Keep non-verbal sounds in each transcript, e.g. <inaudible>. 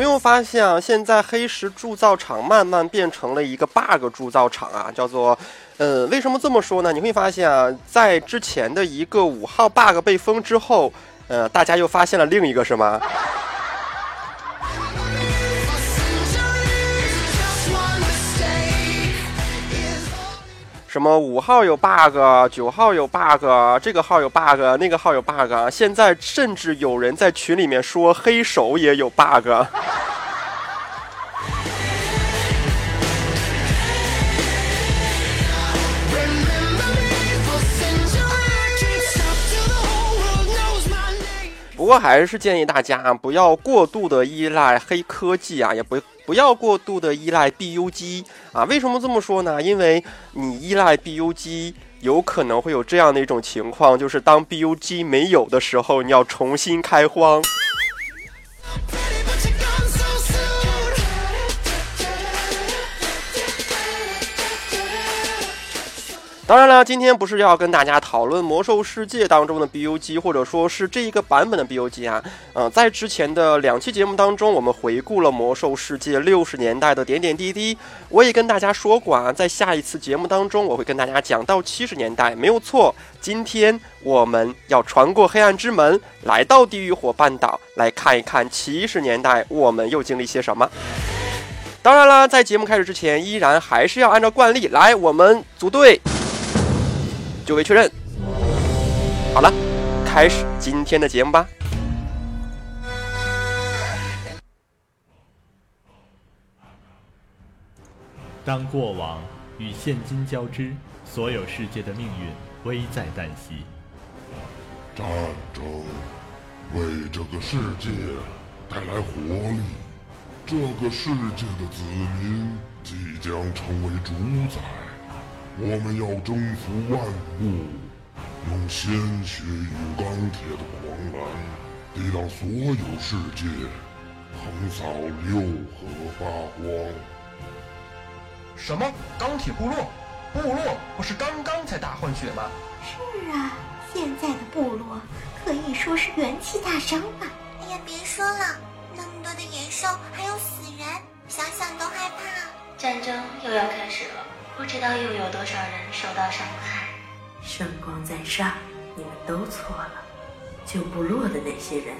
没有发现啊？现在黑石铸造厂慢慢变成了一个 bug 铸造厂啊，叫做，呃，为什么这么说呢？你会发现啊，在之前的一个五号 bug 被封之后，呃，大家又发现了另一个是吗？什么五号有 bug，九号有 bug，这个号有 bug，那个号有 bug，现在甚至有人在群里面说黑手也有 bug。不过还是建议大家不要过度的依赖黑科技啊，也不。不要过度的依赖 BUG 啊！为什么这么说呢？因为你依赖 BUG，，有可能会有这样的一种情况，就是当 BUG 没有的时候，你要重新开荒。当然了，今天不是要跟大家讨论魔兽世界当中的 BUG，或者说是这一个版本的 BUG 啊。嗯，在之前的两期节目当中，我们回顾了魔兽世界六十年代的点点滴滴。我也跟大家说过啊，在下一次节目当中，我会跟大家讲到七十年代，没有错。今天我们要穿过黑暗之门，来到地狱火半岛，来看一看七十年代我们又经历些什么。当然了，在节目开始之前，依然还是要按照惯例来，我们组队。就位确认，好了，开始今天的节目吧。当过往与现今交织，所有世界的命运危在旦夕。战争为这个世界带来活力，这个世界的子民即将成为主宰。我们要征服万物，用鲜血与钢铁的狂澜，抵挡所有世界，横扫六合八荒。什么？钢铁部落？部落不是刚刚才大换血吗？是啊，现在的部落可以说是元气大伤了。哎呀，别说了，那么多的野兽还有死人，想想都害怕。战争又要开始了。不知道又有多少人受到伤害。圣光在上，你们都错了。旧部落的那些人，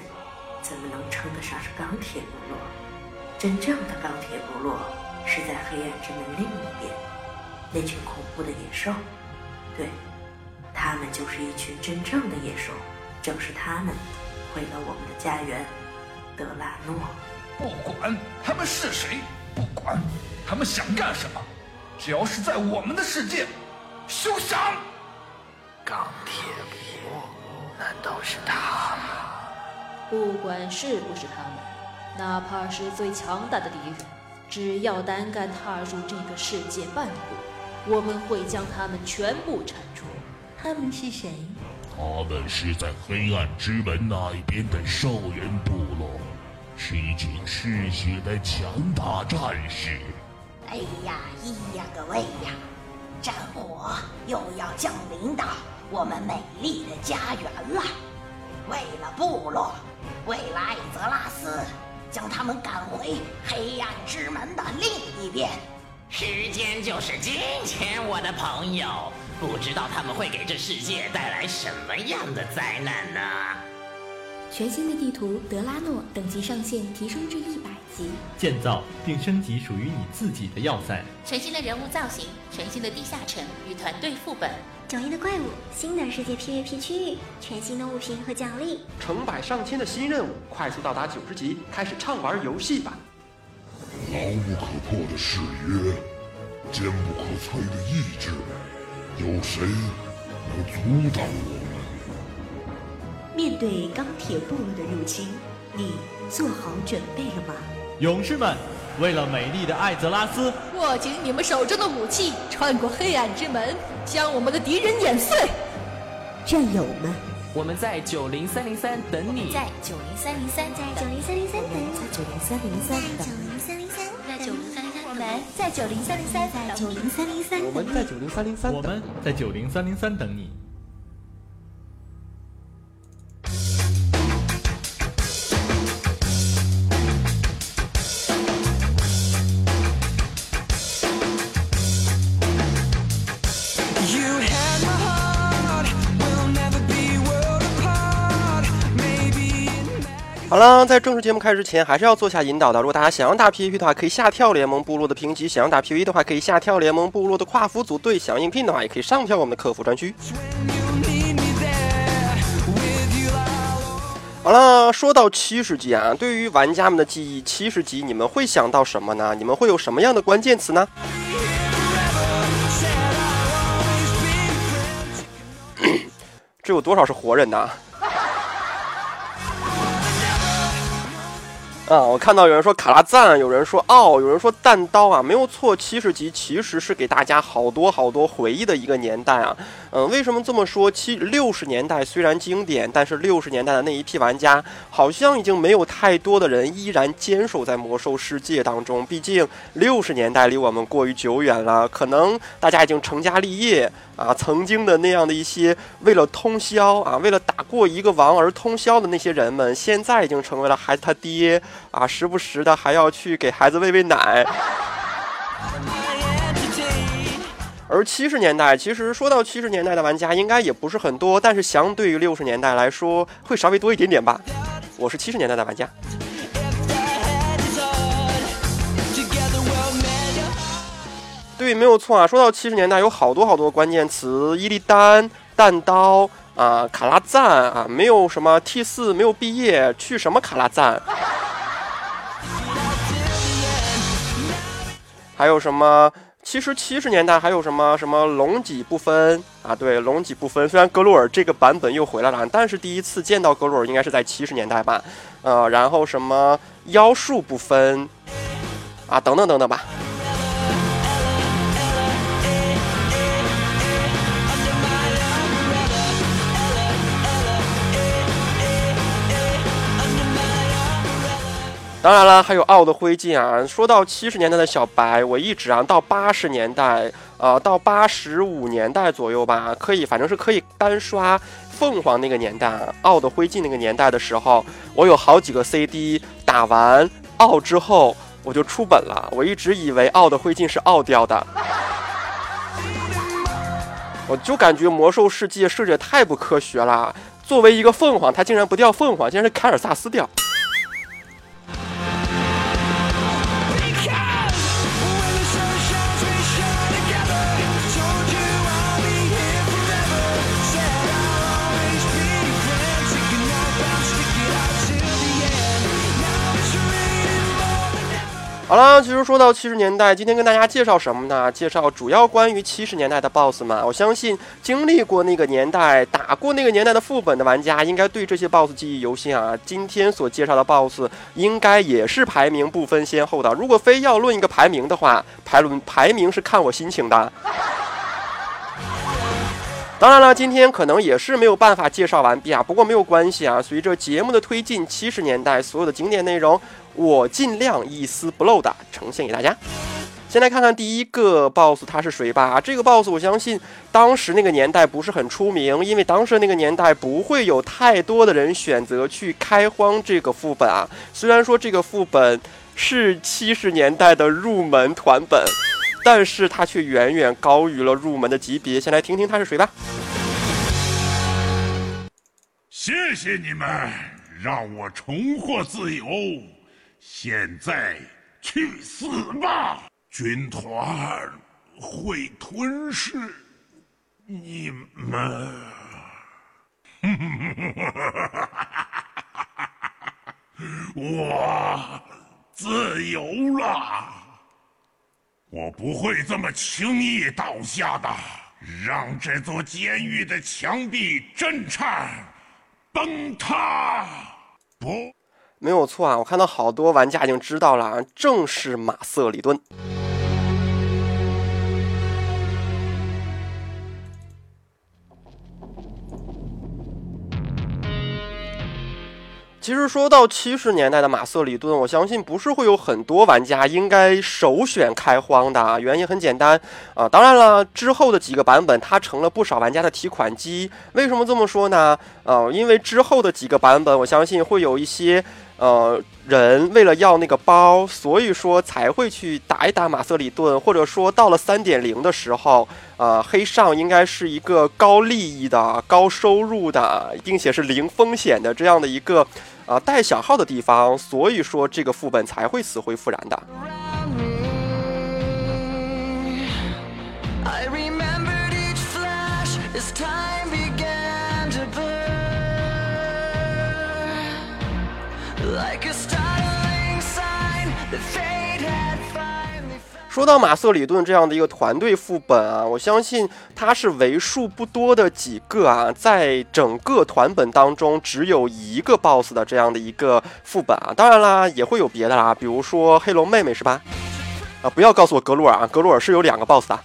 怎么能称得上是钢铁部落？真正的钢铁部落是在黑暗之门另一边，那群恐怖的野兽。对，他们就是一群真正的野兽。正是他们毁了我们的家园，德拉诺。不管他们是谁，不管他们想干什么。只要是在我们的世界，休想！钢铁魔，难道是他们？不管是不是他们，哪怕是最强大的敌人，只要胆敢踏入这个世界半步，我们会将他们全部铲除。他们是谁？他们是在黑暗之门那一边的兽人部落，是一群嗜血的强大战士。哎呀，咿呀个喂呀！战火又要降临到我们美丽的家园了。为了部落，为了艾泽拉斯，将他们赶回黑暗之门的另一边。时间就是金钱，我的朋友。不知道他们会给这世界带来什么样的灾难呢？全新的地图德拉诺等级上限提升至一百级。建造并升级属于你自己的要塞，全新的人物造型，全新的地下城与团队副本，迥异的怪物，新的世界 PVP 区域，全新的物品和奖励，成百上千的新任务，快速到达九十级，开始畅玩游戏吧！牢不可破的誓约，坚不可摧的意志，有谁能阻挡我们？面对钢铁部落的入侵，你做好准备了吗？勇士们，为了美丽的艾泽拉斯，握紧你们手中的武器，穿过黑暗之门，将我们的敌人碾碎。战友们，我们在九零三零三等你。在九零三零三，在九零三零三等你。在九零三零三等。九零三零三，在九零三零三。我们在九零三零三，在九零三零三。我们在九零三零三。我们在九零三零三等你。好了，在正式节目开始之前，还是要做下引导的。如果大家想要打 PVP 的话，可以下跳联盟部落的评级；想要打 PVE 的话，可以下跳联盟部落的跨服组队；想应聘的话，也可以上跳我们的客服专区。好了，说到七十级啊，对于玩家们的记忆，七十级你们会想到什么呢？你们会有什么样的关键词呢？这有多少是活人呐？啊我看到有人说卡拉赞，有人说哦，有人说弹刀啊，没有错，七十级其实是给大家好多好多回忆的一个年代啊。嗯，为什么这么说？七六十年代虽然经典，但是六十年代的那一批玩家好像已经没有太多的人依然坚守在魔兽世界当中。毕竟六十年代离我们过于久远了，可能大家已经成家立业啊。曾经的那样的一些为了通宵啊，为了打过一个王而通宵的那些人们，现在已经成为了孩子他爹啊，时不时的还要去给孩子喂喂奶。<laughs> 而七十年代，其实说到七十年代的玩家，应该也不是很多，但是相对于六十年代来说，会稍微多一点点吧。我是七十年代的玩家。对，没有错啊。说到七十年代，有好多好多关键词：伊利丹、弹刀啊、卡拉赞啊，没有什么 T 四，没有毕业，去什么卡拉赞？还有什么？其实七十年代还有什么什么龙脊不分啊？对，龙脊不分。虽然格鲁尔这个版本又回来了，但是第一次见到格鲁尔应该是在七十年代吧？呃，然后什么妖术不分啊？等等等等吧。当然了，还有奥的灰烬啊。说到七十年代的小白，我一直啊到八十年代，呃，到八十五年代左右吧，可以，反正是可以单刷凤凰那个年代，奥的灰烬那个年代的时候，我有好几个 CD，打完奥之后我就出本了。我一直以为奥的灰烬是奥掉的，<laughs> 我就感觉魔兽世界设计太不科学了。作为一个凤凰，它竟然不掉凤凰，竟然是凯尔萨斯掉。好了，其实说到七十年代，今天跟大家介绍什么呢？介绍主要关于七十年代的 BOSS 们。我相信经历过那个年代、打过那个年代的副本的玩家，应该对这些 BOSS 记忆犹新啊。今天所介绍的 BOSS 应该也是排名不分先后的。如果非要论一个排名的话，排论排名是看我心情的。<laughs> 当然了，今天可能也是没有办法介绍完毕啊。不过没有关系啊，随着节目的推进，七十年代所有的经典内容。我尽量一丝不漏的呈现给大家。先来看看第一个 BOSS，他是谁吧？这个 BOSS 我相信当时那个年代不是很出名，因为当时那个年代不会有太多的人选择去开荒这个副本啊。虽然说这个副本是七十年代的入门团本，但是它却远远高于了入门的级别。先来听听他是谁吧。谢谢你们，让我重获自由。现在去死吧！军团会吞噬你们。我自由了，我不会这么轻易倒下的。让这座监狱的墙壁震颤、崩塌！不。没有错啊，我看到好多玩家已经知道了啊，正是马瑟里顿。其实说到七十年代的马瑟里顿，我相信不是会有很多玩家应该首选开荒的啊，原因很简单啊。当然了，之后的几个版本它成了不少玩家的提款机。为什么这么说呢？啊，因为之后的几个版本，我相信会有一些。呃，人为了要那个包，所以说才会去打一打马瑟里顿，或者说到了三点零的时候，呃，黑上应该是一个高利益的、高收入的，并且是零风险的这样的一个。啊带小号的地方，所以说这个副本才会死灰复燃的。说到马瑟里顿这样的一个团队副本啊，我相信它是为数不多的几个啊，在整个团本当中只有一个 BOSS 的这样的一个副本啊。当然啦，也会有别的啦，比如说黑龙妹妹是吧？啊，不要告诉我格鲁尔啊，格鲁尔是有两个 BOSS 的。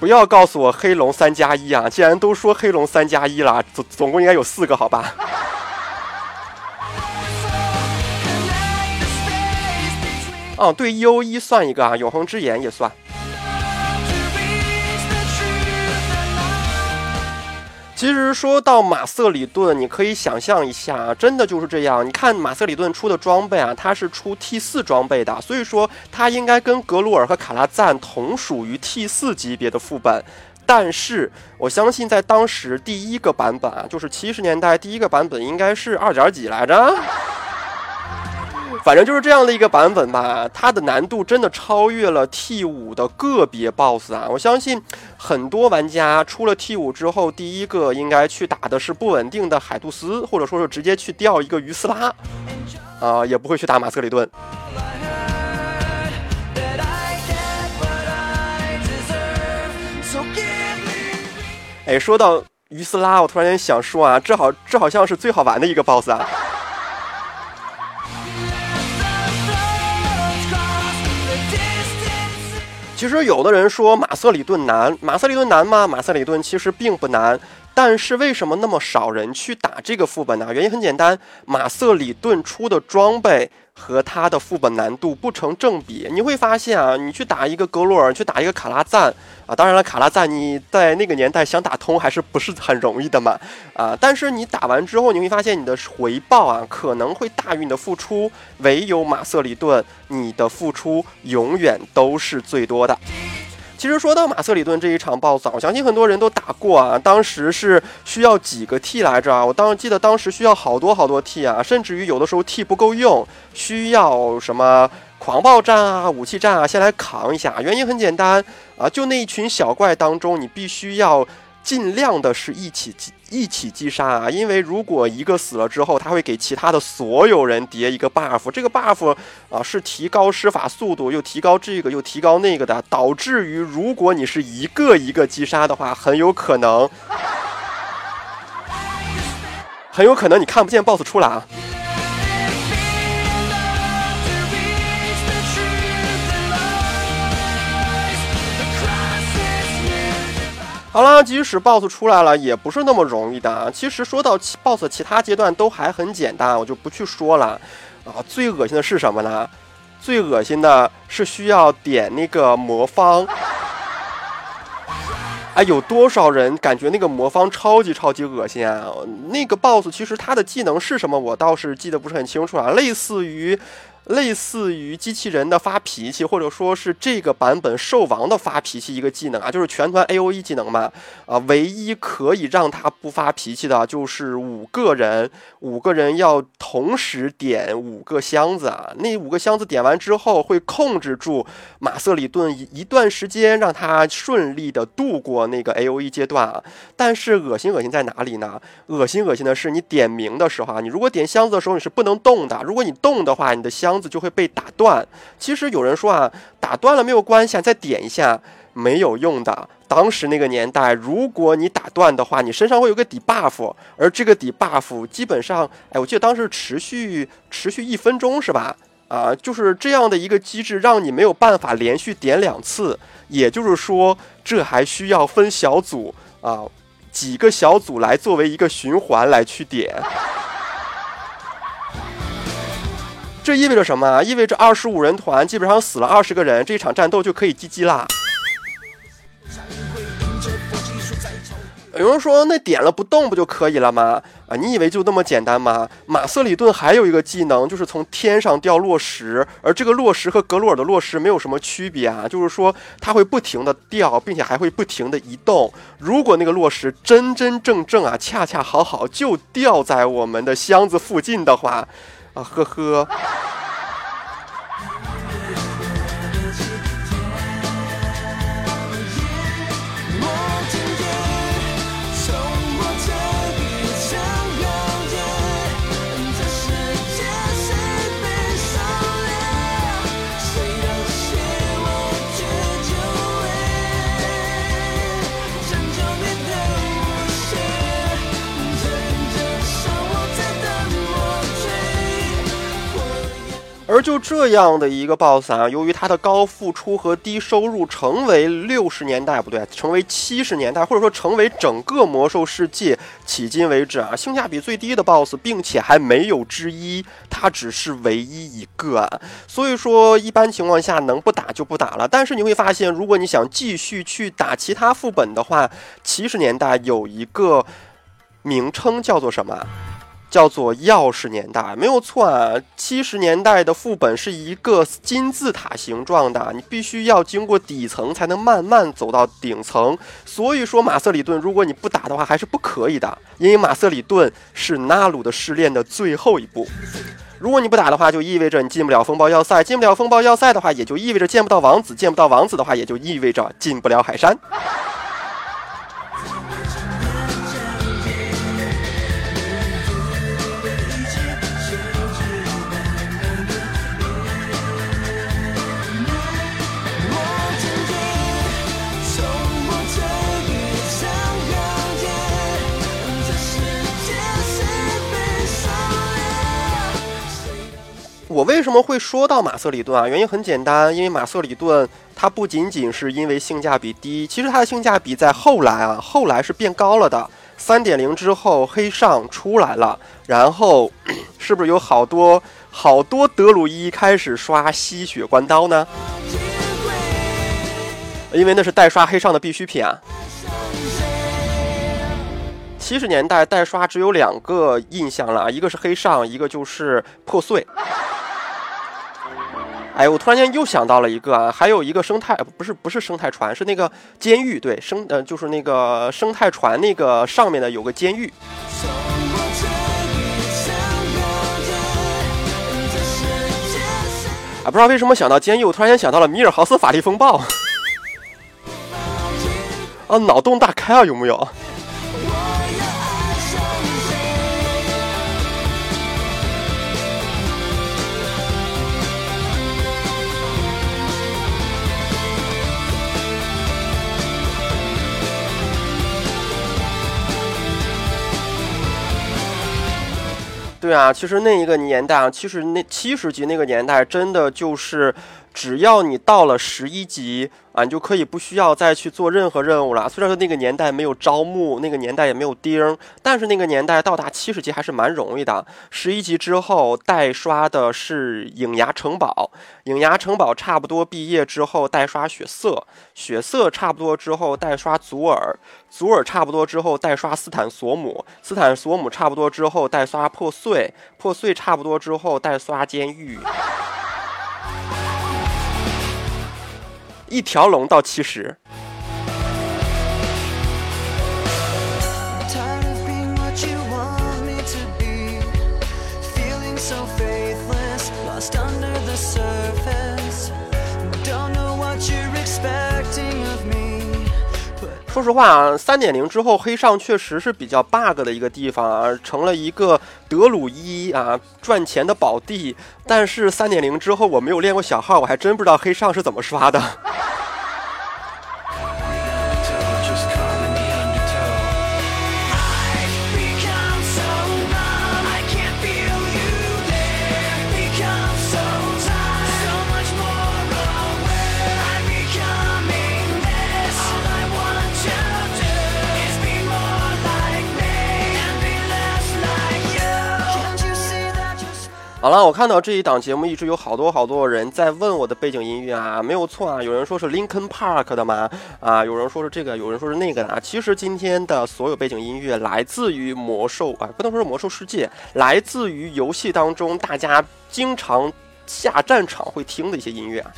不要告诉我黑龙三加一啊！既然都说黑龙三加一了，总总共应该有四个，好吧？<laughs> 哦，对，E O 一算一个啊，永恒之眼也算。其实说到马瑟里顿，你可以想象一下，真的就是这样。你看马瑟里顿出的装备啊，它是出 T 四装备的，所以说它应该跟格鲁尔和卡拉赞同属于 T 四级别的副本。但是我相信，在当时第一个版本啊，就是七十年代第一个版本，应该是二点几来着。反正就是这样的一个版本吧，它的难度真的超越了 T 五的个别 BOSS 啊！我相信很多玩家出了 T 五之后，第一个应该去打的是不稳定的海杜斯，或者说是直接去钓一个鱼斯拉，啊，也不会去打马斯克里顿。哎，说到鱼斯拉，我突然间想说啊，这好这好像是最好玩的一个 BOSS 啊！其实有的人说马瑟里顿难，马瑟里顿难吗？马瑟里顿其实并不难，但是为什么那么少人去打这个副本呢？原因很简单，马瑟里顿出的装备。和他的副本难度不成正比，你会发现啊，你去打一个格洛尔，去打一个卡拉赞啊，当然了，卡拉赞你在那个年代想打通还是不是很容易的嘛 <laughs> 啊，但是你打完之后，你会发现你的回报啊可能会大于你的付出，唯有马瑟里顿，你的付出永远都是最多的。其实说到马瑟里顿这一场暴躁我相信很多人都打过啊。当时是需要几个 T 来着啊？我当时记得当时需要好多好多 T 啊，甚至于有的时候 T 不够用，需要什么狂暴战啊、武器战啊，先来扛一下。原因很简单啊，就那一群小怪当中，你必须要。尽量的是一起一起击杀啊，因为如果一个死了之后，他会给其他的所有人叠一个 buff，这个 buff 啊是提高施法速度，又提高这个又提高那个的，导致于如果你是一个一个击杀的话，很有可能，很有可能你看不见 boss 出来啊。好了，即使 BOSS 出来了，也不是那么容易的啊。其实说到 BOSS，其他阶段都还很简单，我就不去说了。啊，最恶心的是什么呢？最恶心的是需要点那个魔方。哎，有多少人感觉那个魔方超级超级恶心啊？那个 BOSS 其实他的技能是什么，我倒是记得不是很清楚啊，类似于。类似于机器人的发脾气，或者说是这个版本兽王的发脾气一个技能啊，就是全团 A O E 技能嘛。啊，唯一可以让他不发脾气的，就是五个人，五个人要同时点五个箱子啊。那五个箱子点完之后，会控制住马瑟里顿一一段时间，让他顺利的度过那个 A O E 阶段啊。但是恶心恶心在哪里呢？恶心恶心的是，你点名的时候啊，你如果点箱子的时候你是不能动的，如果你动的话，你的箱子就会被打断。其实有人说啊，打断了没有关系，再点一下没有用的。当时那个年代，如果你打断的话，你身上会有个底 buff，而这个底 buff 基本上，哎，我记得当时持续持续一分钟是吧？啊，就是这样的一个机制，让你没有办法连续点两次。也就是说，这还需要分小组啊，几个小组来作为一个循环来去点。这意味着什么？意味着二十五人团基本上死了二十个人，这场战斗就可以 GG 啦。有人说那点了不动不就可以了吗？啊，你以为就那么简单吗？马瑟里顿还有一个技能，就是从天上掉落石，而这个落石和格罗尔的落石没有什么区别啊，就是说它会不停的掉，并且还会不停的移动。如果那个落石真真正正啊，恰恰好好就掉在我们的箱子附近的话，啊呵呵。而就这样的一个 BOSS 啊，由于他的高付出和低收入，成为六十年代不对，成为七十年代，或者说成为整个魔兽世界迄今为止啊性价比最低的 BOSS，并且还没有之一，他只是唯一一个啊。所以说，一般情况下能不打就不打了。但是你会发现，如果你想继续去打其他副本的话，七十年代有一个名称叫做什么？叫做钥匙年代，没有错啊。七十年代的副本是一个金字塔形状的，你必须要经过底层才能慢慢走到顶层。所以说，马瑟里顿如果你不打的话，还是不可以的，因为马瑟里顿是纳鲁的试炼的最后一步。如果你不打的话，就意味着你进不了风暴要塞，进不了风暴要塞的话，也就意味着见不到王子，见不到王子的话，也就意味着进不了海山。我为什么会说到马瑟里顿啊？原因很简单，因为马瑟里顿它不仅仅是因为性价比低，其实它的性价比在后来啊，后来是变高了的。三点零之后，黑上出来了，然后 <clears throat> 是不是有好多好多德鲁伊开始刷吸血关刀呢？因为那是代刷黑上的必需品啊。七十年代代刷只有两个印象了，一个是黑上，一个就是破碎。哎，我突然间又想到了一个啊，还有一个生态，不是不是生态船，是那个监狱，对，生呃就是那个生态船那个上面的有个监狱。啊，不知道为什么想到监狱，我突然间想到了米尔豪斯法力风暴。啊，脑洞大开啊，有没有？对啊，其实那一个年代啊，其实那七十级那个年代，真的就是，只要你到了十一级。啊，你就可以不需要再去做任何任务了。虽然说那个年代没有招募，那个年代也没有钉，但是那个年代到达七十级还是蛮容易的。十一级之后代刷的是影牙城堡，影牙城堡差不多毕业之后代刷血色，血色差不多之后代刷祖尔，祖尔差不多之后代刷斯坦索姆，斯坦索姆差不多之后代刷破碎，破碎差不多之后代刷监狱。一条龙到七十。说实话啊，三点零之后黑上确实是比较 bug 的一个地方啊，成了一个德鲁伊啊赚钱的宝地。但是三点零之后我没有练过小号，我还真不知道黑上是怎么刷的。好了，我看到这一档节目一直有好多好多人在问我的背景音乐啊，没有错啊，有人说是 Linkin Park 的嘛，啊，有人说是这个，有人说是那个的啊。其实今天的所有背景音乐来自于魔兽啊，不能说是魔兽世界，来自于游戏当中大家经常下战场会听的一些音乐啊。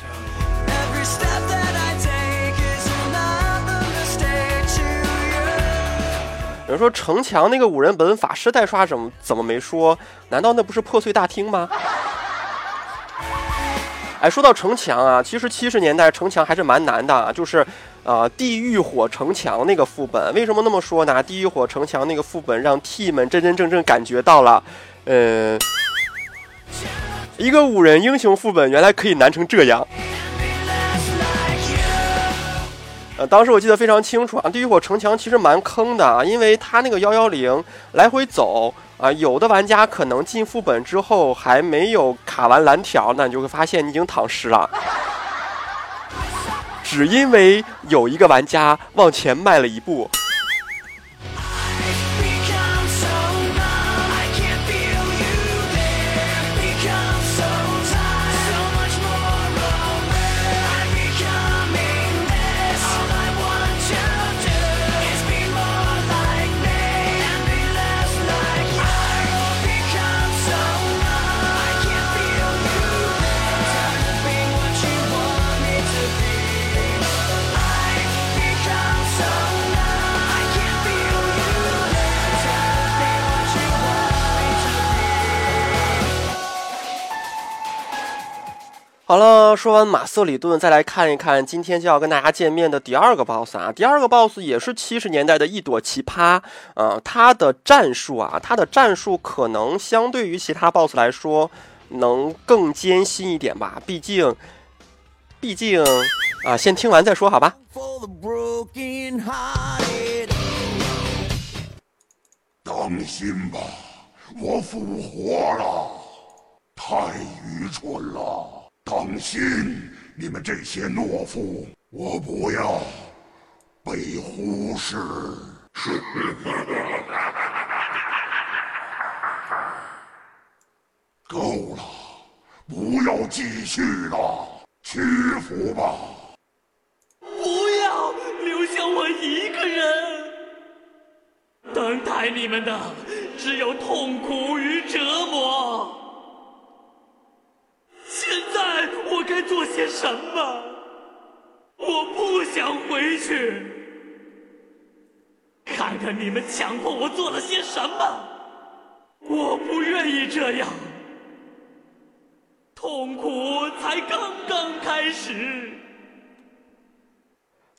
有人说城墙那个五人本法师代刷怎么怎么没说？难道那不是破碎大厅吗？哎，说到城墙啊，其实七十年代城墙还是蛮难的，就是，呃，地狱火城墙那个副本，为什么那么说呢？地狱火城墙那个副本让 T 们真真正正感觉到了，呃，一个五人英雄副本原来可以难成这样。当时我记得非常清楚啊，地狱火城墙其实蛮坑的啊，因为他那个幺幺零来回走啊，有的玩家可能进副本之后还没有卡完蓝条，那你就会发现你已经躺尸了，只因为有一个玩家往前迈了一步。好了，说完马瑟里顿，再来看一看今天就要跟大家见面的第二个 boss 啊。第二个 boss 也是七十年代的一朵奇葩啊，他的战术啊，他的战术可能相对于其他 boss 来说能更艰辛一点吧。毕竟，毕竟啊，先听完再说，好吧。当心吧，我复活了，太愚蠢了。当心，你们这些懦夫！我不要被忽视。<laughs> 够了，不要继续了，屈服吧！不要留下我一个人，等待你们的只有痛苦与折磨。现在我该做些什么？我不想回去，看看你们强迫我做了些什么。我不愿意这样，痛苦才刚刚开始。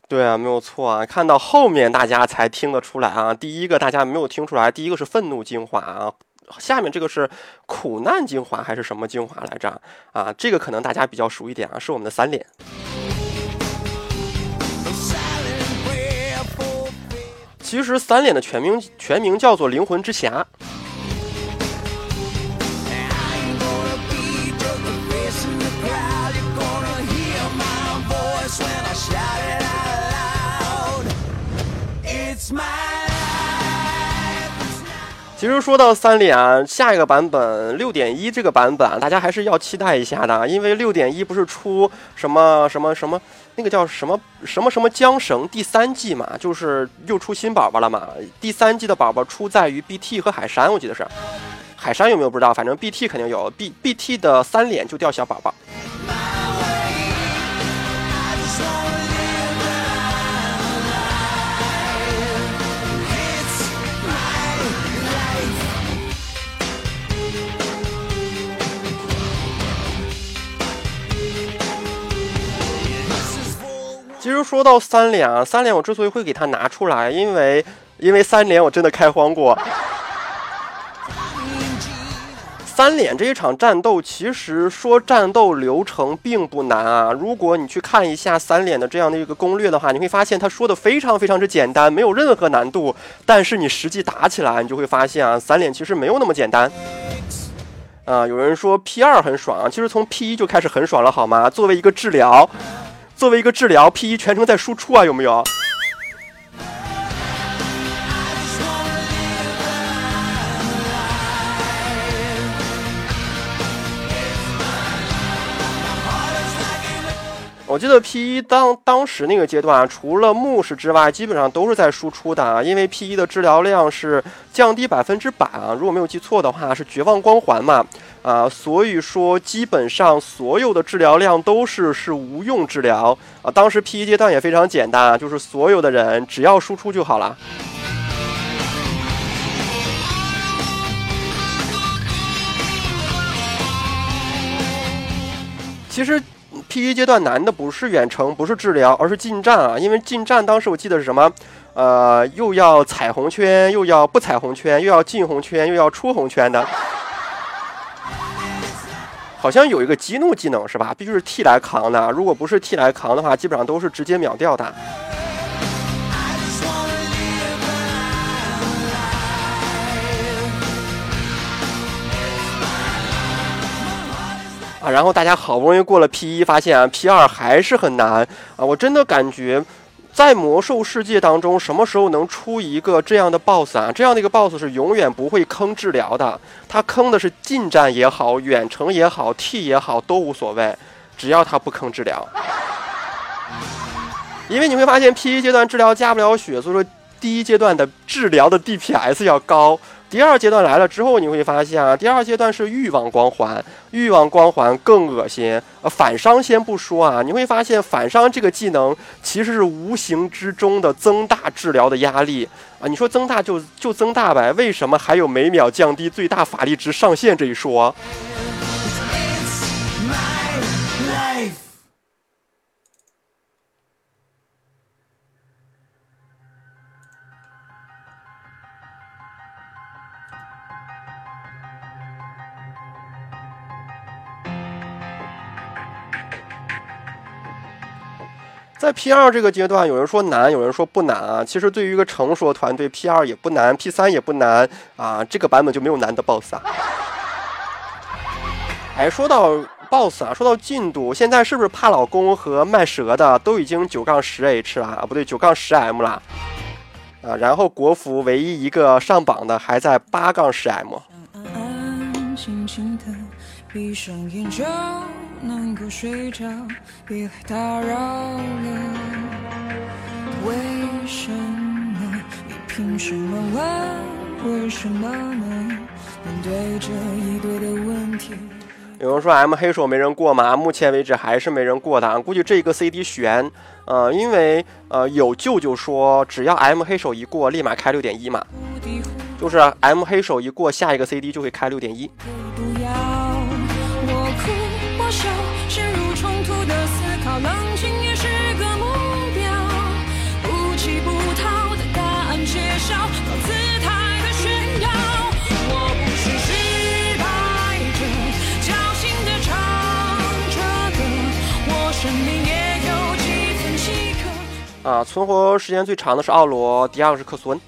对啊，没有错啊。看到后面大家才听得出来啊。第一个大家没有听出来，第一个是愤怒精华啊。下面这个是苦难精华还是什么精华来着？啊，这个可能大家比较熟一点啊，是我们的三脸。其实三脸的全名全名叫做灵魂之匣。其实说到三脸，下一个版本六点一这个版本，大家还是要期待一下的，因为六点一不是出什么什么什么那个叫什么什么什么缰绳第三季嘛，就是又出新宝宝了嘛。第三季的宝宝出在于 BT 和海山，我记得是海山有没有不知道，反正 BT 肯定有，B BT 的三脸就掉小宝宝。其实说到三连啊，三连我之所以会给他拿出来，因为因为三连我真的开荒过。三连这一场战斗，其实说战斗流程并不难啊。如果你去看一下三连的这样的一个攻略的话，你会发现他说的非常非常之简单，没有任何难度。但是你实际打起来，你就会发现啊，三连其实没有那么简单。啊，有人说 P 二很爽，其实从 P 一就开始很爽了，好吗？作为一个治疗。作为一个治疗，P 一全程在输出啊，有没有？我记得 P 一当当时那个阶段啊，除了牧师之外，基本上都是在输出的啊，因为 P 一的治疗量是降低百分之百啊，如果没有记错的话是绝望光环嘛啊，所以说基本上所有的治疗量都是是无用治疗啊。当时 P 一阶段也非常简单啊，就是所有的人只要输出就好了。其实。P 一阶段难的不是远程，不是治疗，而是近战啊！因为近战当时我记得是什么，呃，又要踩红圈，又要不踩红圈，又要进红圈，又要出红圈的。好像有一个激怒技能是吧？必须是 T 来扛的，如果不是 T 来扛的话，基本上都是直接秒掉的。啊，然后大家好不容易过了 P 一，发现啊 P 二还是很难啊！我真的感觉，在魔兽世界当中，什么时候能出一个这样的 BOSS 啊？这样的一个 BOSS 是永远不会坑治疗的，他坑的是近战也好，远程也好，T 也好都无所谓，只要他不坑治疗。因为你会发现 P 一阶段治疗加不了血，所以说第一阶段的治疗的 DPS 要高。第二阶段来了之后，你会发现啊，第二阶段是欲望光环，欲望光环更恶心。呃，反伤先不说啊，你会发现反伤这个技能其实是无形之中的增大治疗的压力啊。你说增大就就增大呗，为什么还有每秒降低最大法力值上限这一说？在 P 二这个阶段，有人说难，有人说不难啊。其实对于一个成熟的团队，P 二也不难，P 三也不难啊。这个版本就没有难的 BOSS 啊。<laughs> 哎，说到 BOSS 啊，说到进度，现在是不是怕老公和卖蛇的都已经九杠十 H 了啊？不对，九杠十 M 了啊。然后国服唯一一个上榜的还在八杠十 M。能够睡着，别来打扰了。为什么？你凭什么问？为什么呢？面对这一堆的问题。有人说 M 黑手没人过吗？目前为止还是没人过的。估计这个 CD 悬，呃，因为呃有舅舅说，只要 M 黑手一过，立马开六点一嘛，就是 M 黑手一过，下一个 CD 就会开六点一。啊，存活时间最长的是奥罗，第二个是克苏恩。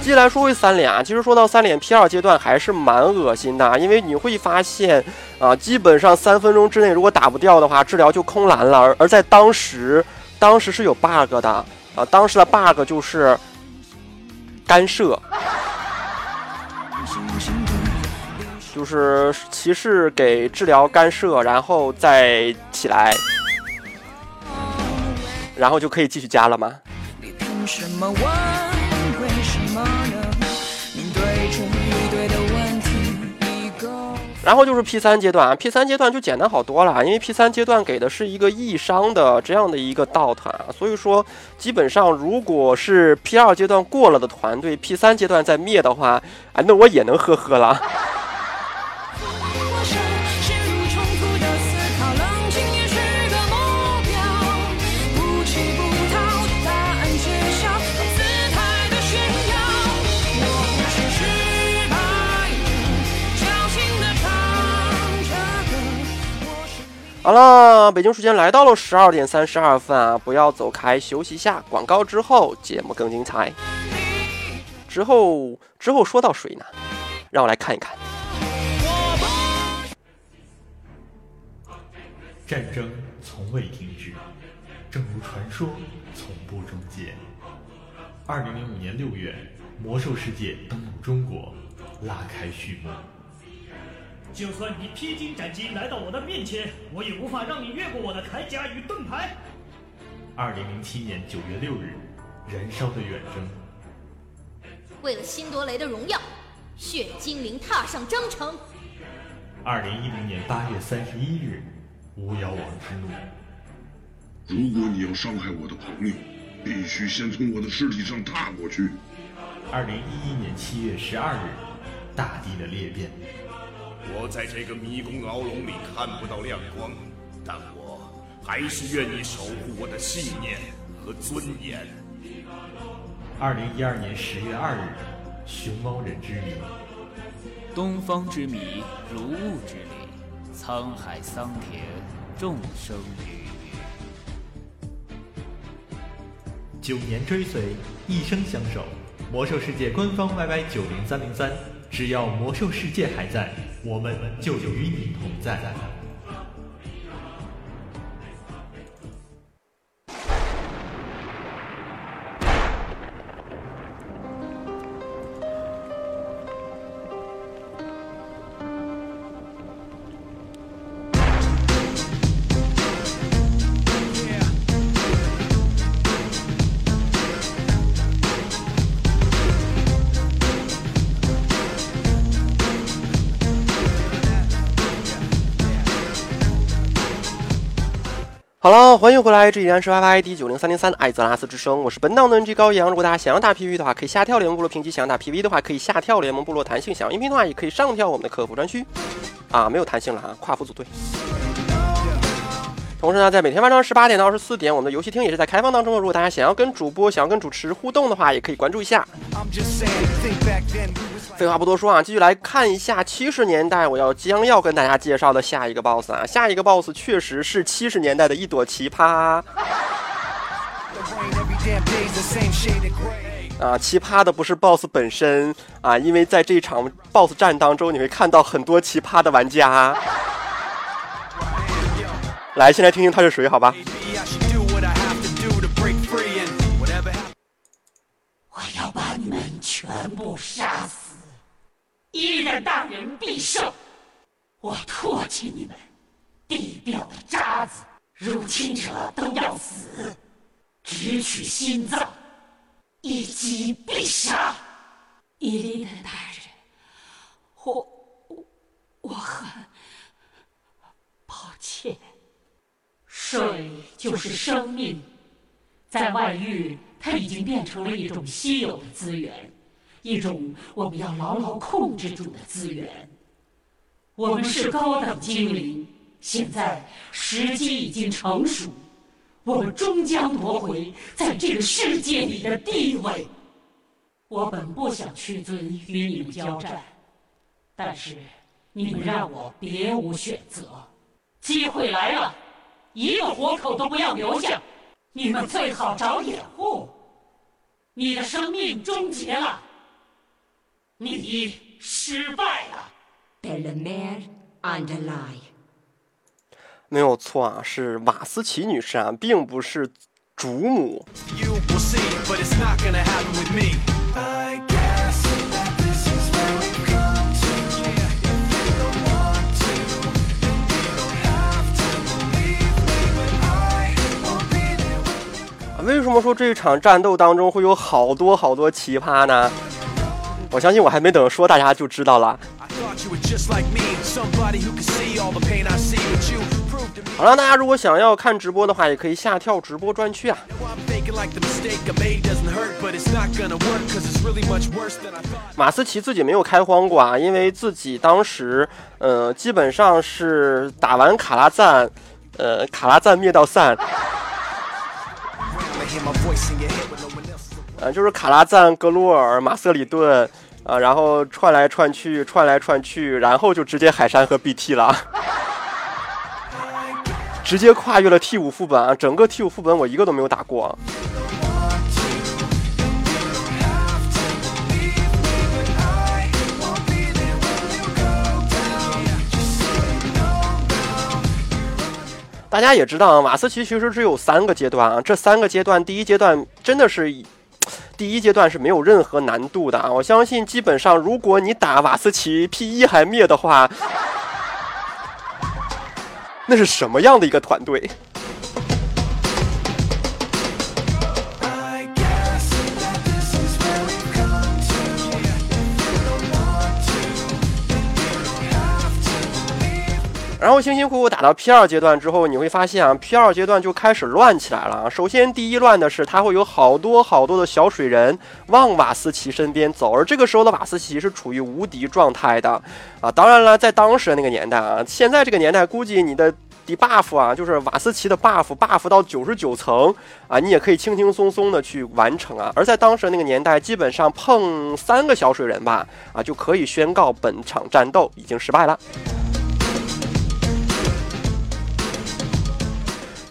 接下来说回三连啊，其实说到三连 P 二阶段还是蛮恶心的，因为你会发现啊，基本上三分钟之内如果打不掉的话，治疗就空蓝了。而而在当时，当时是有 bug 的啊，当时的 bug 就是干涉，就是骑士给治疗干涉，然后再起来。然后就可以继续加了吗？然后就是 P 三阶段啊，P 三阶段就简单好多了，因为 P 三阶段给的是一个易伤的这样的一个 dot，所以说基本上如果是 P 二阶段过了的团队，P 三阶段再灭的话，啊，那我也能呵呵了。好了，北京时间来到了十二点三十二分啊，不要走开，休息一下。广告之后，节目更精彩。之后之后说到谁呢？让我来看一看。战争从未停止，正如传说从不终结。二零零五年六月，魔兽世界登陆中国，拉开序幕。就算你披荆斩棘来到我的面前，我也无法让你越过我的铠甲与盾牌。二零零七年九月六日，燃烧的远征。为了辛多雷的荣耀，血精灵踏上征程。二零一零年八月三十一日，巫妖王之怒。如果你要伤害我的朋友，必须先从我的尸体上踏过去。二零一一年七月十二日，大地的裂变。我在这个迷宫牢笼里看不到亮光，但我还是愿意守护我的信念和尊严。二零一二年十月二日，熊猫人之谜。东方之谜，如雾之里，沧海桑田，众生鱼。九年追随，一生相守。魔兽世界官方 YY 九零三零三，只要魔兽世界还在，我们就与你同在。欢迎回来，这依然是 Y Y D 九零三零三艾泽拉斯之声，我是本档的 NG 高阳。如果大家想要打 PVP 的话，可以下跳联盟部落评级；想要打 PV 的话，可以下跳联盟部落弹性；想要音频的话，也可以上跳我们的客服专区。啊，没有弹性了啊，跨服组队。同时呢，在每天晚上十八点到二十四点，我们的游戏厅也是在开放当中的。如果大家想要跟主播、想要跟主持互动的话，也可以关注一下。废话不多说啊，继续来看一下七十年代我要将要跟大家介绍的下一个 BOSS 啊，下一个 BOSS 确实是七十年代的一朵奇葩。啊，奇葩的不是 BOSS 本身啊，因为在这场 BOSS 战当中，你会看到很多奇葩的玩家。来，先来听听他是谁，好吧？我要把你们全部杀死，一人大人必胜。我唾弃你们，地表的渣子，入侵者都要死，只取心脏，一击必杀。伊丽特大人，我我我很抱歉。水就是生命，在外域，它已经变成了一种稀有的资源，一种我们要牢牢控制住的资源。我们是高等精灵，现在时机已经成熟，我们终将夺回在这个世界里的地位。我本不想屈尊与你们交战，但是你们让我别无选择，机会来了。一个活口都不要留下，你们最好找掩护。你的生命终结了，你失败了。没有错啊，是瓦斯奇女士啊，并不是主母。为什么说这一场战斗当中会有好多好多奇葩呢？我相信我还没等说，大家就知道了。好了，大家如果想要看直播的话，也可以下跳直播专区啊。马思奇自己没有开荒过啊，因为自己当时，呃，基本上是打完卡拉赞，呃，卡拉赞灭到散。呃，就是卡拉赞、格鲁尔、马瑟里顿，啊，然后串来串去，串来串去，然后就直接海山和 BT 了，<laughs> 直接跨越了 T 五副本啊！整个 T 五副本我一个都没有打过。大家也知道啊，瓦斯奇其实只有三个阶段啊。这三个阶段，第一阶段真的是，第一阶段是没有任何难度的啊。我相信，基本上如果你打瓦斯奇 P 一还灭的话，那是什么样的一个团队？然后辛辛苦苦打到 P 二阶段之后，你会发现啊，P 二阶段就开始乱起来了啊。首先，第一乱的是，它会有好多好多的小水人往瓦斯奇身边走，而这个时候的瓦斯奇是处于无敌状态的啊。当然了，在当时的那个年代啊，现在这个年代，估计你的 debuff 啊，就是瓦斯奇的 buff，buff 到九十九层啊，你也可以轻轻松松的去完成啊。而在当时那个年代，基本上碰三个小水人吧，啊，就可以宣告本场战斗已经失败了。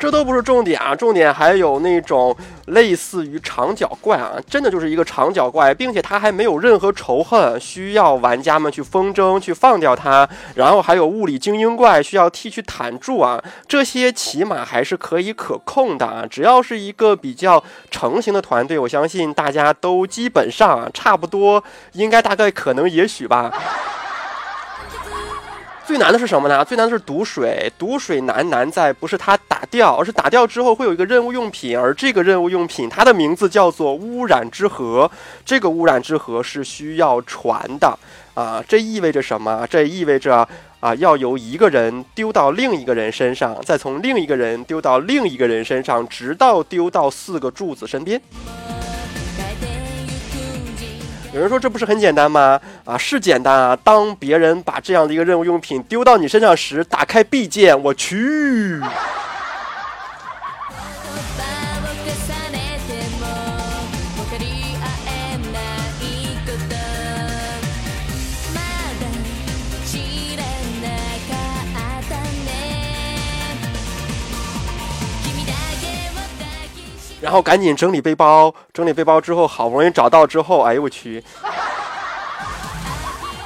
这都不是重点啊，重点还有那种类似于长脚怪啊，真的就是一个长脚怪，并且它还没有任何仇恨，需要玩家们去风筝去放掉它。然后还有物理精英怪，需要 T 去坦住啊，这些起码还是可以可控的啊。只要是一个比较成型的团队，我相信大家都基本上差不多，应该大概可能也许吧。最难的是什么呢？最难的是毒水。毒水难难在不是它打掉，而是打掉之后会有一个任务用品，而这个任务用品它的名字叫做污染之河。这个污染之河是需要传的啊！这意味着什么？这意味着啊，要由一个人丢到另一个人身上，再从另一个人丢到另一个人身上，直到丢到四个柱子身边。有人说这不是很简单吗？啊，是简单啊！当别人把这样的一个任务用品丢到你身上时，打开 B 键，我去。然后赶紧整理背包，整理背包之后，好不容易找到之后，哎呦我去！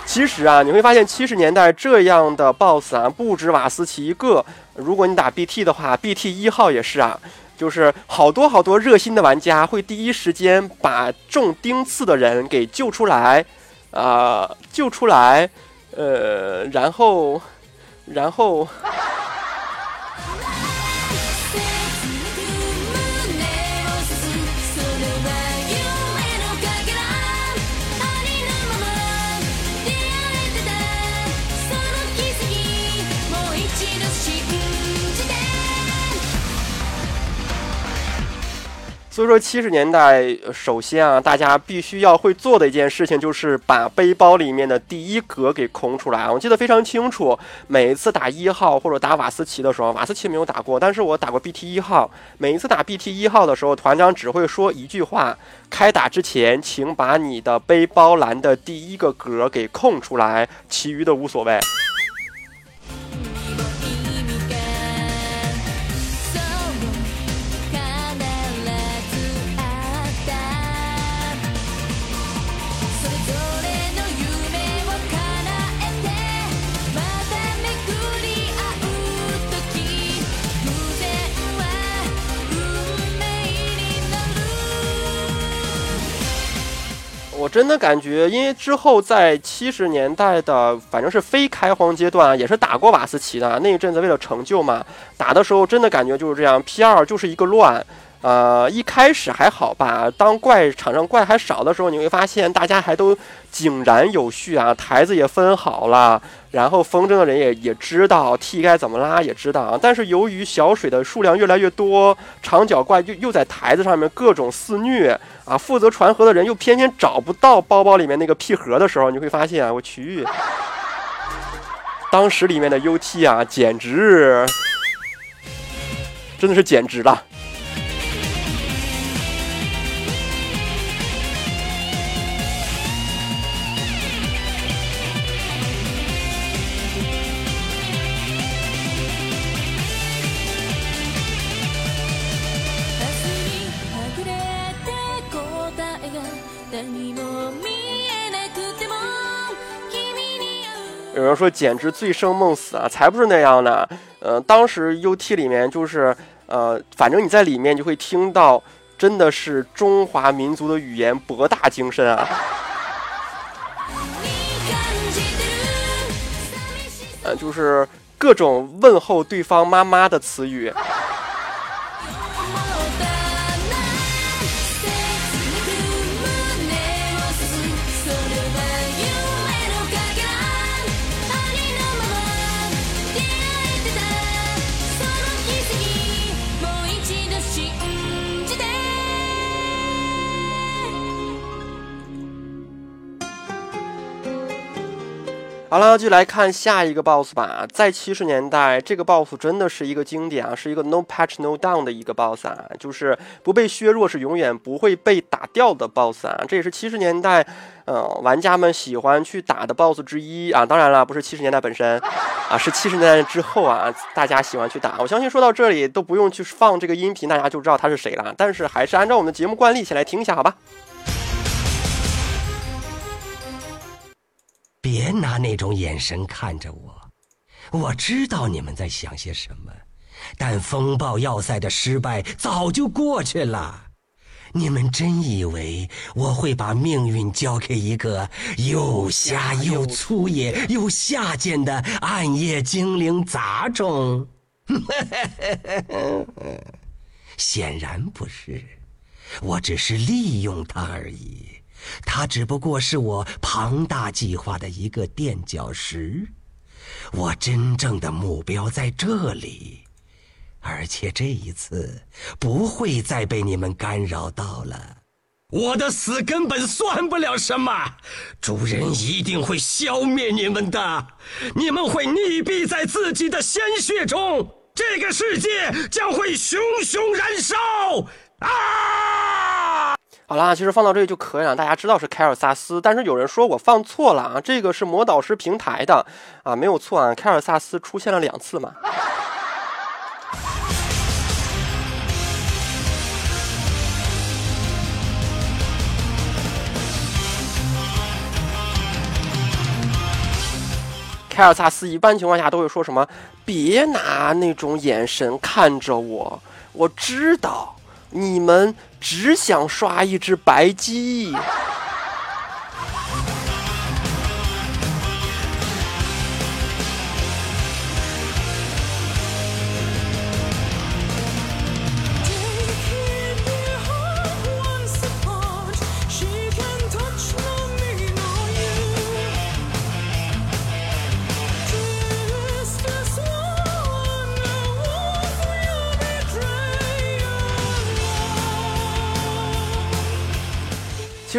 其实啊，你会发现七十年代这样的 BOSS 啊，不止瓦斯奇一个。如果你打 BT 的话，BT 一号也是啊，就是好多好多热心的玩家会第一时间把中钉刺的人给救出来，啊，救出来，呃，然后，然后。所以说，七十年代，首先啊，大家必须要会做的一件事情，就是把背包里面的第一格给空出来。我记得非常清楚，每一次打一号或者打瓦斯奇的时候，瓦斯奇没有打过，但是我打过 BT 一号。每一次打 BT 一号的时候，团长只会说一句话：开打之前，请把你的背包栏的第一个格给空出来，其余的无所谓。真的感觉，因为之后在七十年代的，反正是非开荒阶段，也是打过瓦斯奇的那一阵子，为了成就嘛，打的时候真的感觉就是这样。P 二就是一个乱，呃，一开始还好吧，当怪场上怪还少的时候，你会发现大家还都井然有序啊，台子也分好了。然后风筝的人也也知道 T 该怎么拉，也知道啊。但是由于小水的数量越来越多，长脚怪又又在台子上面各种肆虐啊，负责传盒的人又偏偏找不到包包里面那个 P 盒的时候，你会发现啊，我去，当时里面的 UT 啊，简直真的是简直了。有人说简直醉生梦死啊，才不是那样呢。呃，当时 UT 里面就是呃，反正你在里面就会听到，真的是中华民族的语言博大精深啊。<laughs> 呃，就是各种问候对方妈妈的词语。好了，就来看下一个 boss 吧。在七十年代，这个 boss 真的是一个经典啊，是一个 no patch no down 的一个 boss 啊，就是不被削弱是永远不会被打掉的 boss 啊。这也是七十年代，呃，玩家们喜欢去打的 boss 之一啊。当然了，不是七十年代本身，啊，是七十年代之后啊，大家喜欢去打。我相信说到这里都不用去放这个音频，大家就知道他是谁了。但是还是按照我们的节目惯例，先来听一下，好吧？别拿那种眼神看着我，我知道你们在想些什么。但风暴要塞的失败早就过去了，你们真以为我会把命运交给一个又瞎又粗野又下贱的暗夜精灵杂种？<laughs> 显然不是，我只是利用他而已。它只不过是我庞大计划的一个垫脚石，我真正的目标在这里，而且这一次不会再被你们干扰到了。我的死根本算不了什么，主人一定会消灭你们的，你们会溺毙在自己的鲜血中，这个世界将会熊熊燃烧啊！好啦，其实放到这里就可以了。大家知道是凯尔萨斯，但是有人说我放错了啊，这个是魔导师平台的啊，没有错啊，凯尔萨斯出现了两次嘛。凯尔萨斯一般情况下都会说什么？别拿那种眼神看着我，我知道。你们只想刷一只白鸡。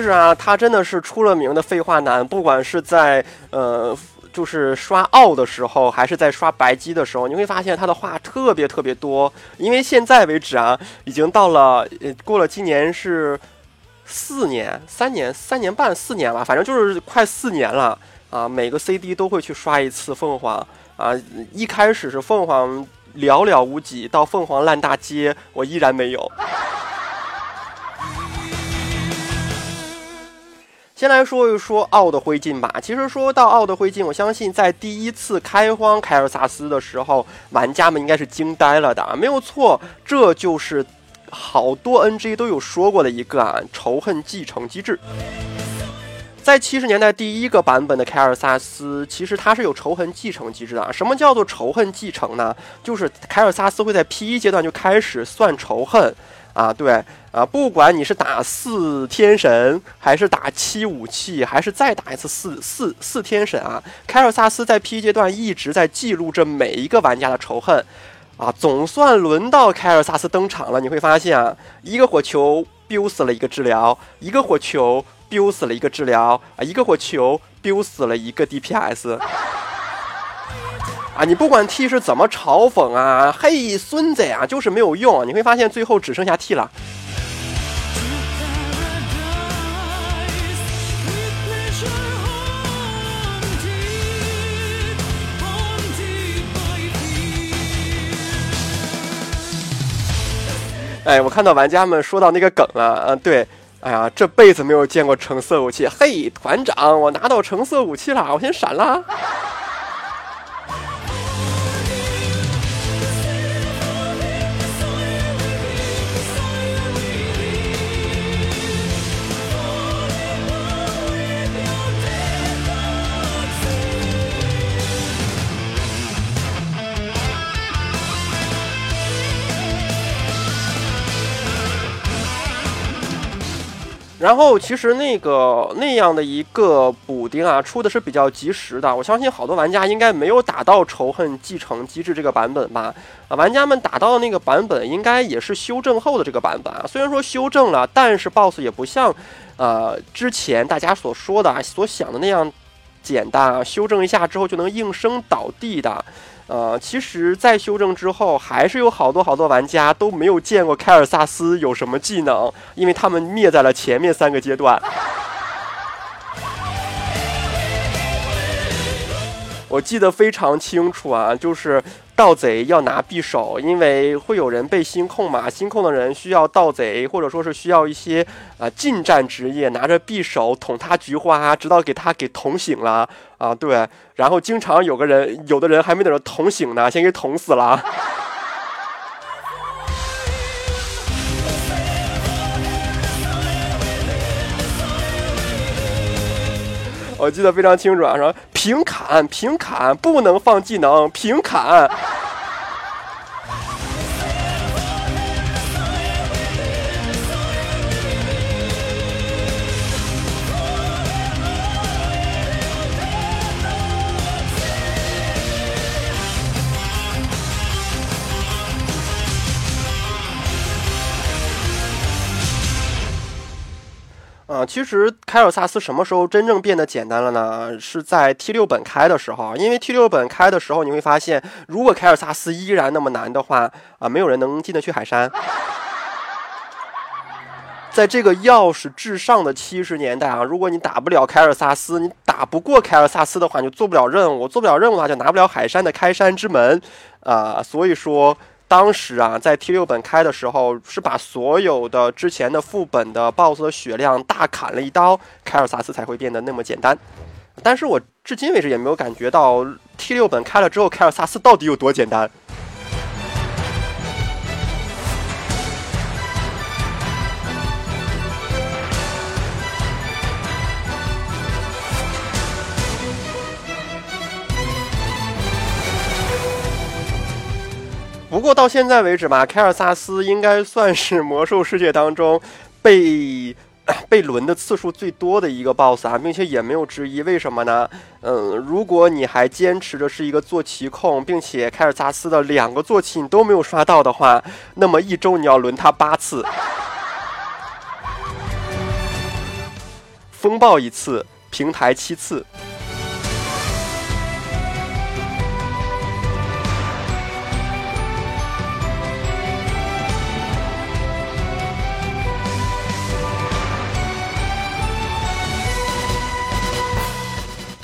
是啊，他真的是出了名的废话男，不管是在呃，就是刷奥的时候，还是在刷白机的时候，你会发现他的话特别特别多。因为现在为止啊，已经到了呃，过了今年是四年、三年、三年半、四年了，反正就是快四年了啊。每个 CD 都会去刷一次凤凰啊。一开始是凤凰寥寥无几，到凤凰烂大街，我依然没有。先来说一说奥的灰烬吧。其实说到奥的灰烬，我相信在第一次开荒凯尔萨斯的时候，玩家们应该是惊呆了的。没有错，这就是好多 NG 都有说过的一个啊仇恨继承机制。在七十年代第一个版本的凯尔萨斯，其实它是有仇恨继承机制的。什么叫做仇恨继承呢？就是凯尔萨斯会在 P 一阶段就开始算仇恨。啊，对啊，不管你是打四天神，还是打七武器，还是再打一次四四四天神啊，凯尔萨斯在 P 阶段一直在记录着每一个玩家的仇恨，啊，总算轮到凯尔萨斯登场了。你会发现啊，一个火球 biu 死了一个治疗，一个火球 biu 死了一个治疗，啊，一个火球 biu 死了一个 DPS。啊，你不管 T 是怎么嘲讽啊，嘿，孙子呀，就是没有用。你会发现最后只剩下 T 了。哎，我看到玩家们说到那个梗了，嗯，对，哎呀，这辈子没有见过橙色武器。嘿，团长，我拿到橙色武器了，我先闪了。然后其实那个那样的一个补丁啊，出的是比较及时的。我相信好多玩家应该没有打到仇恨继承机制这个版本吧？啊，玩家们打到的那个版本应该也是修正后的这个版本啊。虽然说修正了，但是 BOSS 也不像，呃，之前大家所说的、所想的那样简单啊。修正一下之后就能应声倒地的。呃，其实，在修正之后，还是有好多好多玩家都没有见过凯尔萨斯有什么技能，因为他们灭在了前面三个阶段。<laughs> 我记得非常清楚啊，就是盗贼要拿匕首，因为会有人被心控嘛，心控的人需要盗贼，或者说是需要一些啊近战职业拿着匕首捅他菊花，直到给他给捅醒了啊，对，然后经常有个人，有的人还没等着捅醒呢，先给捅死了。<laughs> 我记得非常清楚啊，说平砍平砍，不能放技能，平砍。啊，其实凯尔萨斯什么时候真正变得简单了呢？是在 T 六本开的时候，因为 T 六本开的时候，你会发现，如果凯尔萨斯依然那么难的话，啊，没有人能进得去海山。在这个钥匙至上的七十年代啊，如果你打不了凯尔萨斯，你打不过凯尔萨斯的话，你就做不了任务，做不了任务的话，就拿不了海山的开山之门，啊，所以说。当时啊，在 T 六本开的时候，是把所有的之前的副本的 BOSS 的血量大砍了一刀，凯尔萨斯才会变得那么简单。但是我至今为止也没有感觉到 T 六本开了之后，凯尔萨斯到底有多简单。不过到现在为止吧，凯尔萨斯应该算是魔兽世界当中 <laughs> 被 <coughs> 被轮的次数最多的一个 BOSS 啊，并且也没有之一。为什么呢？嗯，如果你还坚持着是一个坐骑控，并且凯尔萨斯的两个坐骑你都没有刷到的话，那么一周你要轮他八次，<laughs> 风暴一次，平台七次。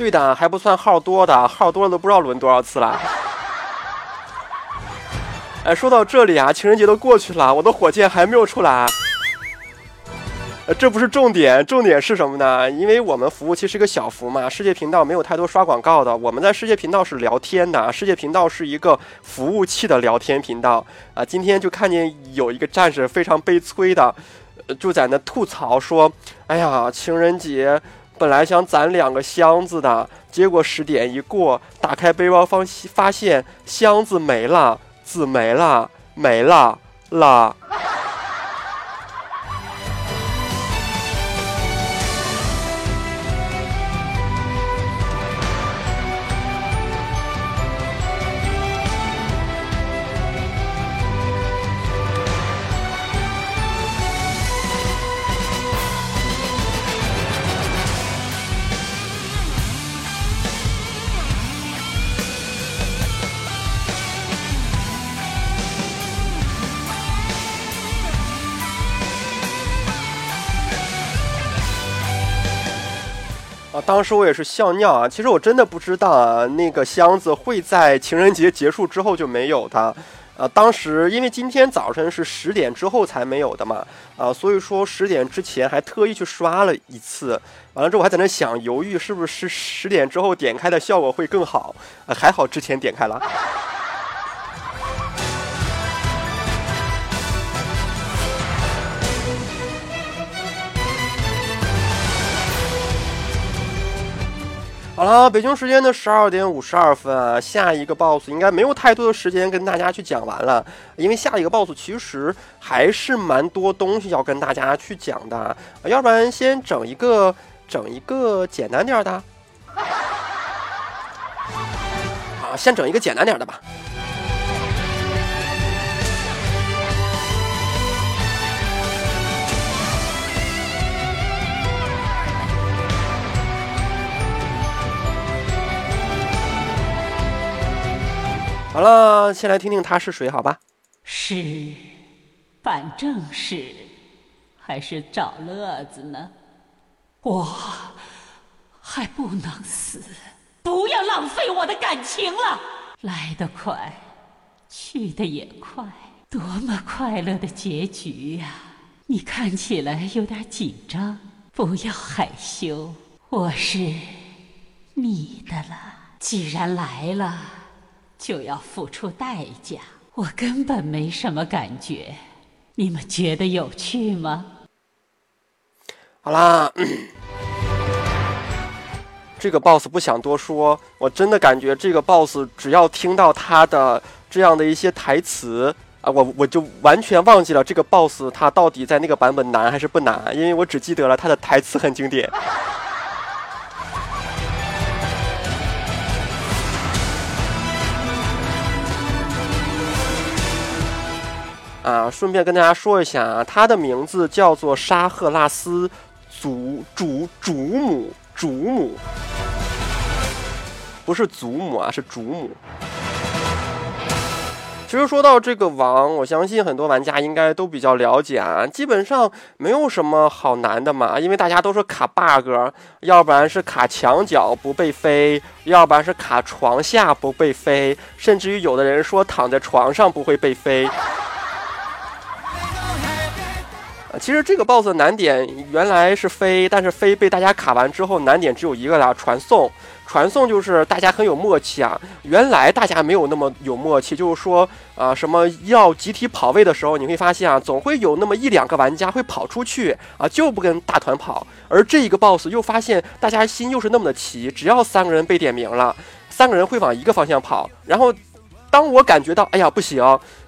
对的，还不算号多的，号多了都不知道轮多少次了。哎，说到这里啊，情人节都过去了，我的火箭还没有出来。呃，这不是重点，重点是什么呢？因为我们服务器是个小服嘛，世界频道没有太多刷广告的。我们在世界频道是聊天的，世界频道是一个服务器的聊天频道啊。今天就看见有一个战士非常悲催的，就在那吐槽说：“哎呀，情人节。”本来想攒两个箱子的，结果十点一过，打开背包方发现箱子没了，纸没了，没了了。当时我也是笑尿啊！其实我真的不知道啊，那个箱子会在情人节结束之后就没有的。啊，当时因为今天早晨是十点之后才没有的嘛，啊，所以说十点之前还特意去刷了一次。完了之后我还在那想，犹豫是不是十点之后点开的效果会更好？还好之前点开了。好了，北京时间的十二点五十二分啊，下一个 boss 应该没有太多的时间跟大家去讲完了，因为下一个 boss 其实还是蛮多东西要跟大家去讲的，要不然先整一个整一个简单点的，啊，先整一个简单点的吧。好了，先来听听他是谁，好吧？是办正事，还是找乐子呢？我还不能死，不要浪费我的感情了。来得快，去得也快，多么快乐的结局呀！你看起来有点紧张，不要害羞，我是你的了。既然来了。就要付出代价，我根本没什么感觉，你们觉得有趣吗？好啦，<clears throat> 这个 boss 不想多说，我真的感觉这个 boss 只要听到他的这样的一些台词啊，我我就完全忘记了这个 boss 他到底在那个版本难还是不难，因为我只记得了他的台词很经典。啊，顺便跟大家说一下啊，他的名字叫做沙赫拉斯祖主主母主母，不是祖母啊，是主母。其实说到这个王，我相信很多玩家应该都比较了解啊，基本上没有什么好难的嘛，因为大家都是卡 bug，要不然是卡墙角不被飞，要不然是卡床下不被飞，甚至于有的人说躺在床上不会被飞。其实这个 BOSS 的难点原来是飞，但是飞被大家卡完之后，难点只有一个啦，传送。传送就是大家很有默契啊，原来大家没有那么有默契，就是说啊，什么要集体跑位的时候，你会发现啊，总会有那么一两个玩家会跑出去啊，就不跟大团跑。而这一个 BOSS 又发现大家心又是那么的齐，只要三个人被点名了，三个人会往一个方向跑。然后当我感觉到哎呀不行。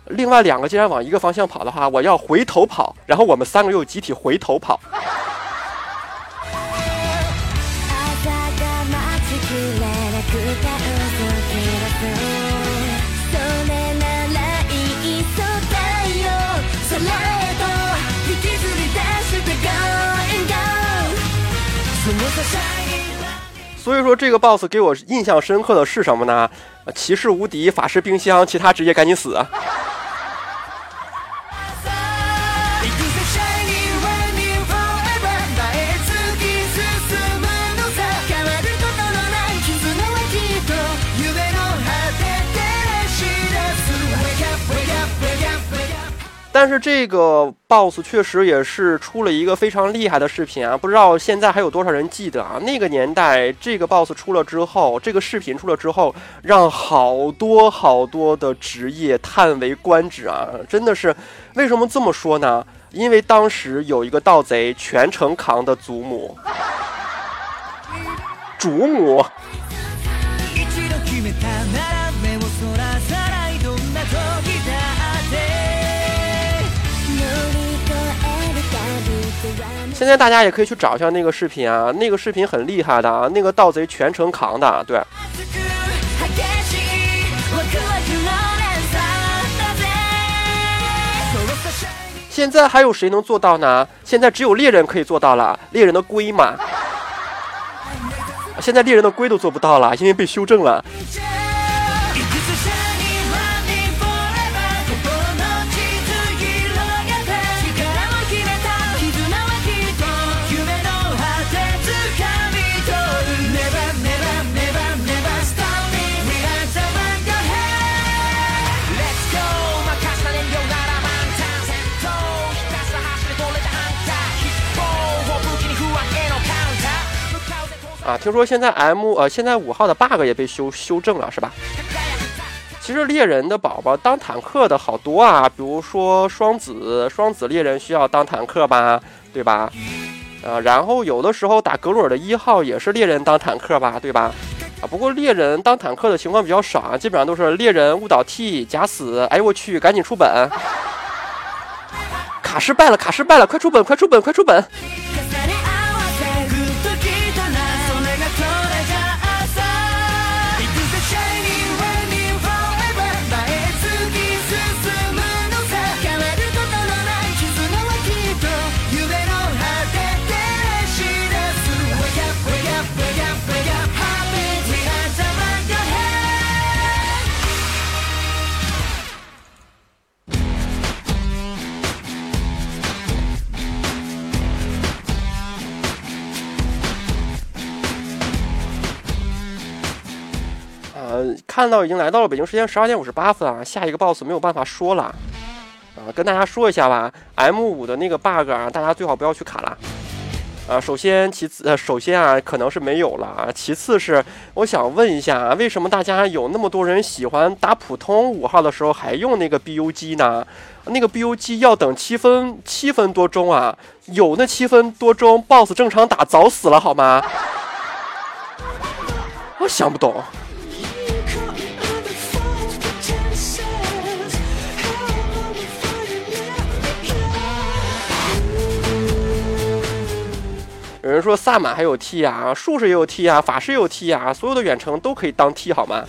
另外两个竟然往一个方向跑的话，我要回头跑，然后我们三个又集体回头跑。所以说，这个 boss 给我印象深刻的是什么呢？骑士无敌，法师冰箱，其他职业赶紧死。但是这个 boss 确实也是出了一个非常厉害的视频啊，不知道现在还有多少人记得啊？那个年代这个 boss 出了之后，这个视频出了之后，让好多好多的职业叹为观止啊！真的是，为什么这么说呢？因为当时有一个盗贼全程扛的祖母，主母。现在大家也可以去找一下那个视频啊，那个视频很厉害的啊，那个盗贼全程扛的，对。现在还有谁能做到呢？现在只有猎人可以做到了，猎人的龟嘛。现在猎人的龟都做不到了，因为被修正了。啊，听说现在 M 呃，现在五号的 bug 也被修修正了，是吧？其实猎人的宝宝当坦克的好多啊，比如说双子，双子猎人需要当坦克吧，对吧？呃，然后有的时候打格鲁尔的一号也是猎人当坦克吧，对吧？啊，不过猎人当坦克的情况比较少啊，基本上都是猎人误导 T 假死，哎我去，赶紧出本，卡失败了，卡失败了，快出本，快出本，快出本。看到已经来到了北京时间十二点五十八分啊，下一个 boss 没有办法说了啊，跟大家说一下吧，M 五的那个 bug 啊，大家最好不要去卡了啊。首先，其次，呃，首先啊，可能是没有了啊。其次是，我想问一下，为什么大家有那么多人喜欢打普通五号的时候还用那个 BU 机呢？那个 BU 机要等七分七分多钟啊，有那七分多钟，boss 正常打早死了好吗？我想不懂。有人说萨满还有 T 啊，术士也有 T 啊，法师也有 T 啊，所有的远程都可以当 T 好吗？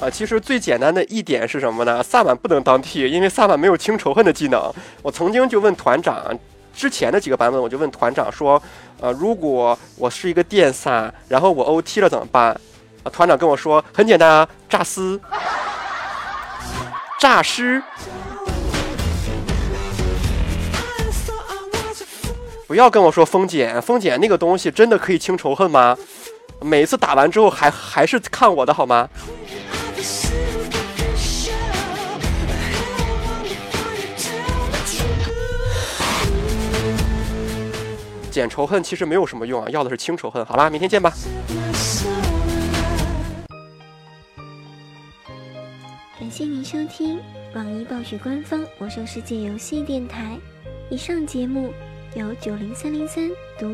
啊，其实最简单的一点是什么呢？萨满不能当 T，因为萨满没有清仇恨的技能。我曾经就问团长，之前的几个版本我就问团长说，呃，如果我是一个电萨，然后我 OT 了怎么办？啊，团长跟我说很简单啊，诈尸，诈尸。不要跟我说风碱，风碱那个东西真的可以清仇恨吗？每次打完之后还还是看我的好吗？减仇恨其实没有什么用啊，要的是清仇恨。好啦，明天见吧。感谢您收听网易暴雪官方《魔兽世界》游戏电台。以上节目。由九零三零三独。